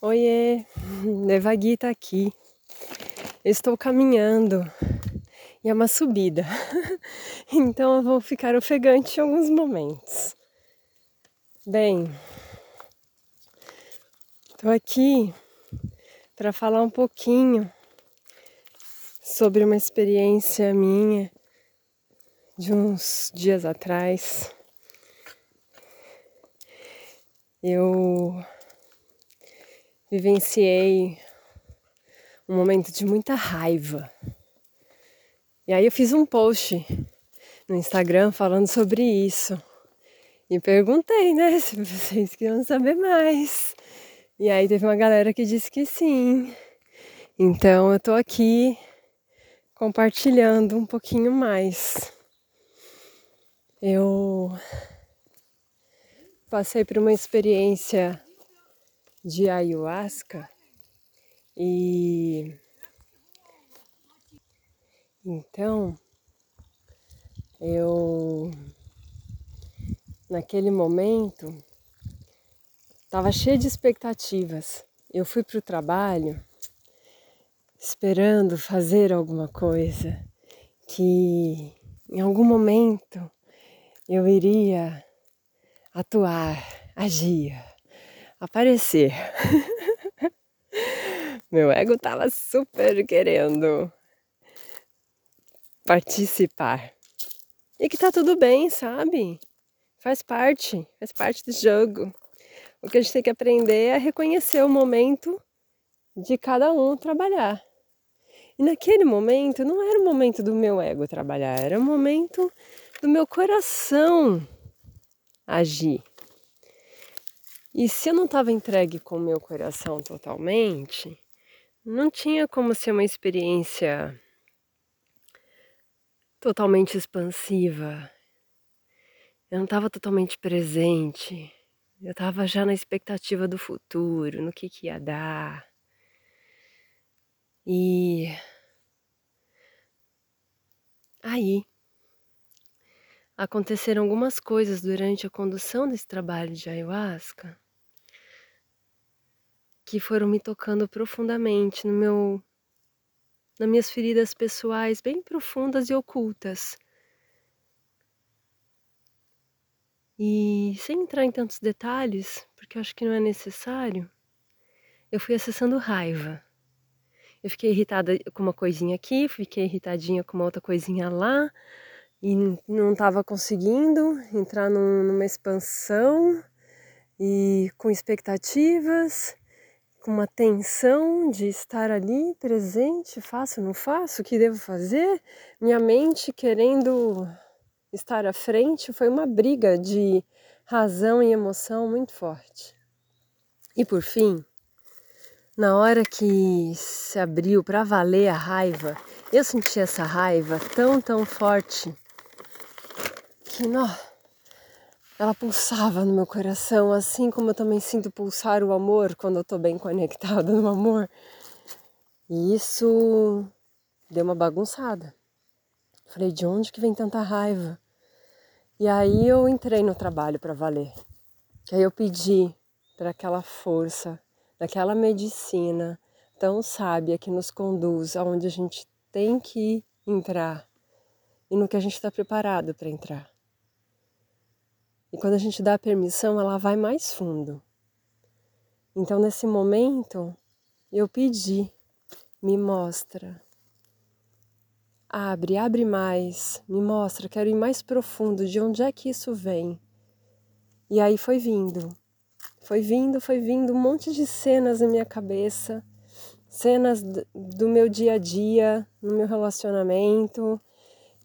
Oiê, Devagui tá aqui. Estou caminhando e é uma subida, então eu vou ficar ofegante em alguns momentos. Bem, estou aqui para falar um pouquinho sobre uma experiência minha de uns dias atrás. Eu vivenciei um momento de muita raiva. E aí eu fiz um post no Instagram falando sobre isso. E perguntei, né, se vocês queriam saber mais. E aí teve uma galera que disse que sim. Então eu tô aqui compartilhando um pouquinho mais. Eu passei por uma experiência de ayahuasca e então eu naquele momento estava cheia de expectativas. Eu fui para o trabalho esperando fazer alguma coisa que em algum momento eu iria atuar, agir aparecer. Meu ego tava super querendo participar. E que tá tudo bem, sabe? Faz parte, faz parte do jogo. O que a gente tem que aprender é reconhecer o momento de cada um trabalhar. E naquele momento não era o momento do meu ego trabalhar, era o momento do meu coração agir. E se eu não estava entregue com o meu coração totalmente, não tinha como ser uma experiência totalmente expansiva. Eu não estava totalmente presente. Eu estava já na expectativa do futuro, no que, que ia dar. E aí aconteceram algumas coisas durante a condução desse trabalho de ayahuasca que foram me tocando profundamente no meu nas minhas feridas pessoais bem profundas e ocultas. E sem entrar em tantos detalhes, porque acho que não é necessário, eu fui acessando raiva. Eu fiquei irritada com uma coisinha aqui, fiquei irritadinha com uma outra coisinha lá, e não estava conseguindo entrar num, numa expansão e com expectativas com uma tensão de estar ali presente, faço, não faço, o que devo fazer? Minha mente querendo estar à frente foi uma briga de razão e emoção muito forte. E por fim, na hora que se abriu para valer a raiva, eu senti essa raiva tão, tão forte que, nossa, ela pulsava no meu coração, assim como eu também sinto pulsar o amor quando eu estou bem conectada no amor. E isso deu uma bagunçada. Falei, de onde que vem tanta raiva? E aí eu entrei no trabalho para valer. Que aí eu pedi para aquela força, daquela medicina tão sábia que nos conduz aonde a gente tem que entrar e no que a gente está preparado para entrar. E quando a gente dá a permissão, ela vai mais fundo. Então, nesse momento, eu pedi, me mostra. Abre, abre mais, me mostra, quero ir mais profundo, de onde é que isso vem? E aí foi vindo, foi vindo, foi vindo um monte de cenas na minha cabeça, cenas do meu dia a dia, no meu relacionamento,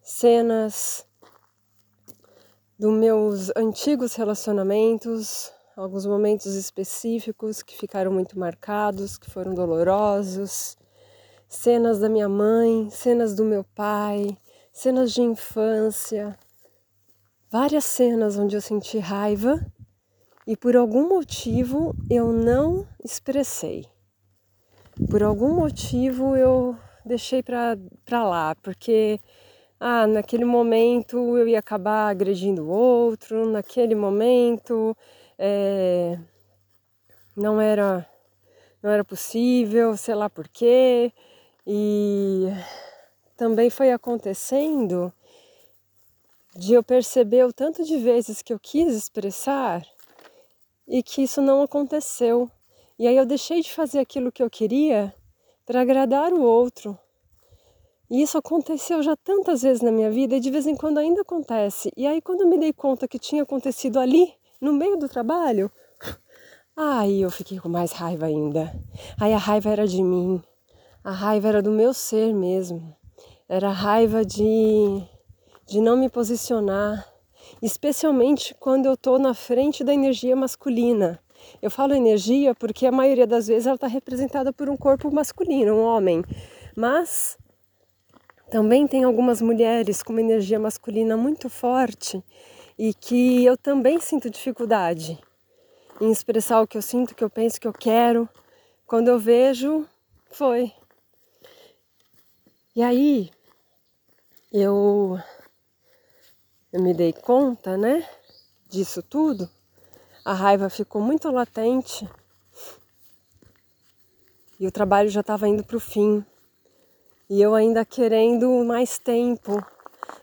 cenas dos meus antigos relacionamentos, alguns momentos específicos que ficaram muito marcados, que foram dolorosos, cenas da minha mãe, cenas do meu pai, cenas de infância, várias cenas onde eu senti raiva e por algum motivo eu não expressei. Por algum motivo eu deixei para lá, porque ah, naquele momento eu ia acabar agredindo o outro, naquele momento é, não era não era possível, sei lá por quê. E também foi acontecendo de eu perceber o tanto de vezes que eu quis expressar e que isso não aconteceu. E aí eu deixei de fazer aquilo que eu queria para agradar o outro. E isso aconteceu já tantas vezes na minha vida e de vez em quando ainda acontece. E aí quando eu me dei conta que tinha acontecido ali, no meio do trabalho, aí eu fiquei com mais raiva ainda. Aí a raiva era de mim. A raiva era do meu ser mesmo. Era a raiva de de não me posicionar, especialmente quando eu estou na frente da energia masculina. Eu falo energia porque a maioria das vezes ela está representada por um corpo masculino, um homem. Mas também tem algumas mulheres com uma energia masculina muito forte e que eu também sinto dificuldade em expressar o que eu sinto, o que eu penso, o que eu quero. Quando eu vejo, foi. E aí, eu eu me dei conta, né, disso tudo, a raiva ficou muito latente e o trabalho já estava indo para o fim. E eu ainda querendo mais tempo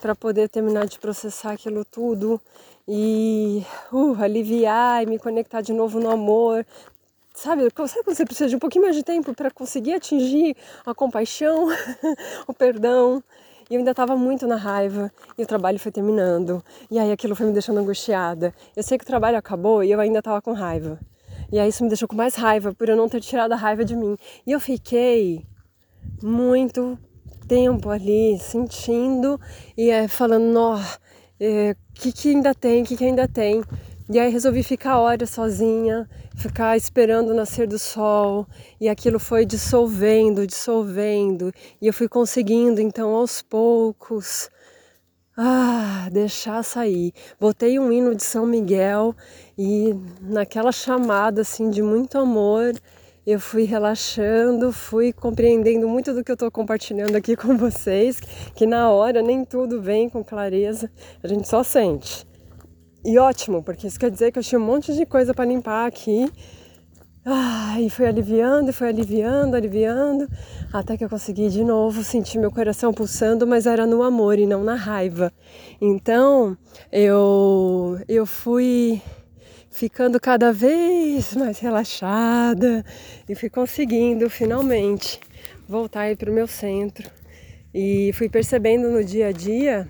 para poder terminar de processar aquilo tudo e uh, aliviar e me conectar de novo no amor. Sabe, sabe quando você precisa de um pouquinho mais de tempo para conseguir atingir a compaixão, o perdão? E eu ainda estava muito na raiva e o trabalho foi terminando. E aí aquilo foi me deixando angustiada. Eu sei que o trabalho acabou e eu ainda estava com raiva. E aí isso me deixou com mais raiva por eu não ter tirado a raiva de mim. E eu fiquei muito tempo ali sentindo e é, falando, ó, o é, que, que ainda tem, que, que ainda tem. E aí resolvi ficar horas sozinha, ficar esperando o nascer do sol, e aquilo foi dissolvendo, dissolvendo, e eu fui conseguindo então aos poucos ah, deixar sair. Botei um hino de São Miguel e naquela chamada assim de muito amor, eu fui relaxando, fui compreendendo muito do que eu estou compartilhando aqui com vocês, que na hora nem tudo vem com clareza, a gente só sente. E ótimo, porque isso quer dizer que eu tinha um monte de coisa para limpar aqui. Ah, e foi aliviando, foi aliviando, aliviando, até que eu consegui de novo sentir meu coração pulsando, mas era no amor e não na raiva. Então eu, eu fui ficando cada vez mais relaxada e fui conseguindo finalmente voltar para o meu centro. E fui percebendo no dia a dia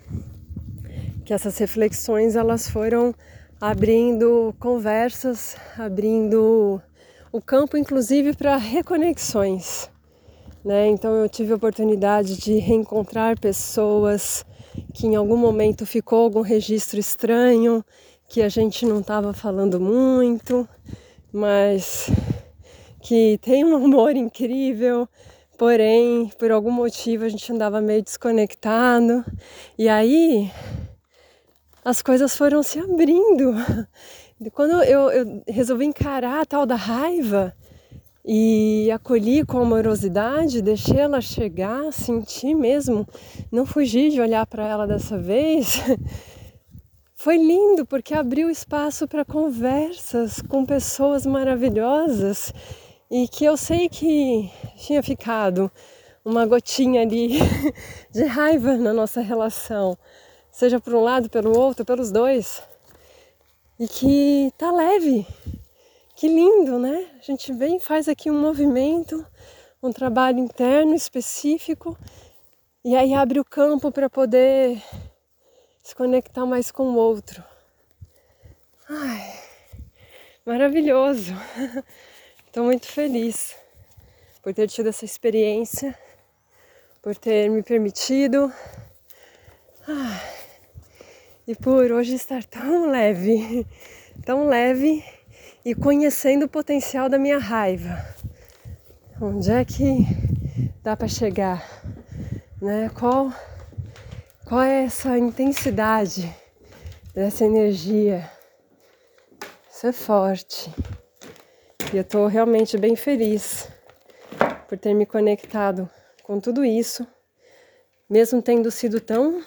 que essas reflexões elas foram abrindo conversas, abrindo o campo inclusive para reconexões. Né? Então eu tive a oportunidade de reencontrar pessoas que em algum momento ficou algum registro estranho, que a gente não estava falando muito, mas que tem um amor incrível, porém por algum motivo a gente andava meio desconectado. E aí as coisas foram se abrindo. Quando eu, eu resolvi encarar a tal da raiva e acolhi com amorosidade, deixei ela chegar, senti mesmo, não fugi de olhar para ela dessa vez. Foi lindo porque abriu espaço para conversas com pessoas maravilhosas e que eu sei que tinha ficado uma gotinha ali de raiva na nossa relação seja por um lado, pelo outro, pelos dois. E que tá leve. Que lindo, né? A gente vem, faz aqui um movimento, um trabalho interno específico e aí abre o campo para poder se conectar mais com o outro. Ai, maravilhoso. Estou muito feliz por ter tido essa experiência, por ter me permitido. E por hoje estar tão leve, tão leve e conhecendo o potencial da minha raiva. Onde é que dá para chegar? Né? Qual, qual é essa intensidade dessa energia? Isso é forte. E eu estou realmente bem feliz por ter me conectado com tudo isso, mesmo tendo sido tão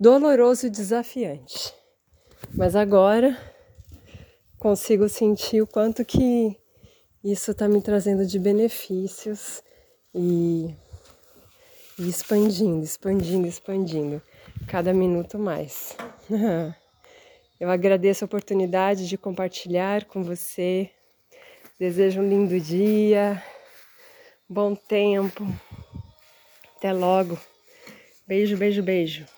doloroso e desafiante. Mas agora consigo sentir o quanto que isso está me trazendo de benefícios e, e expandindo, expandindo, expandindo, cada minuto mais. Eu agradeço a oportunidade de compartilhar com você. Desejo um lindo dia, bom tempo. Até logo. Beijo, beijo, beijo.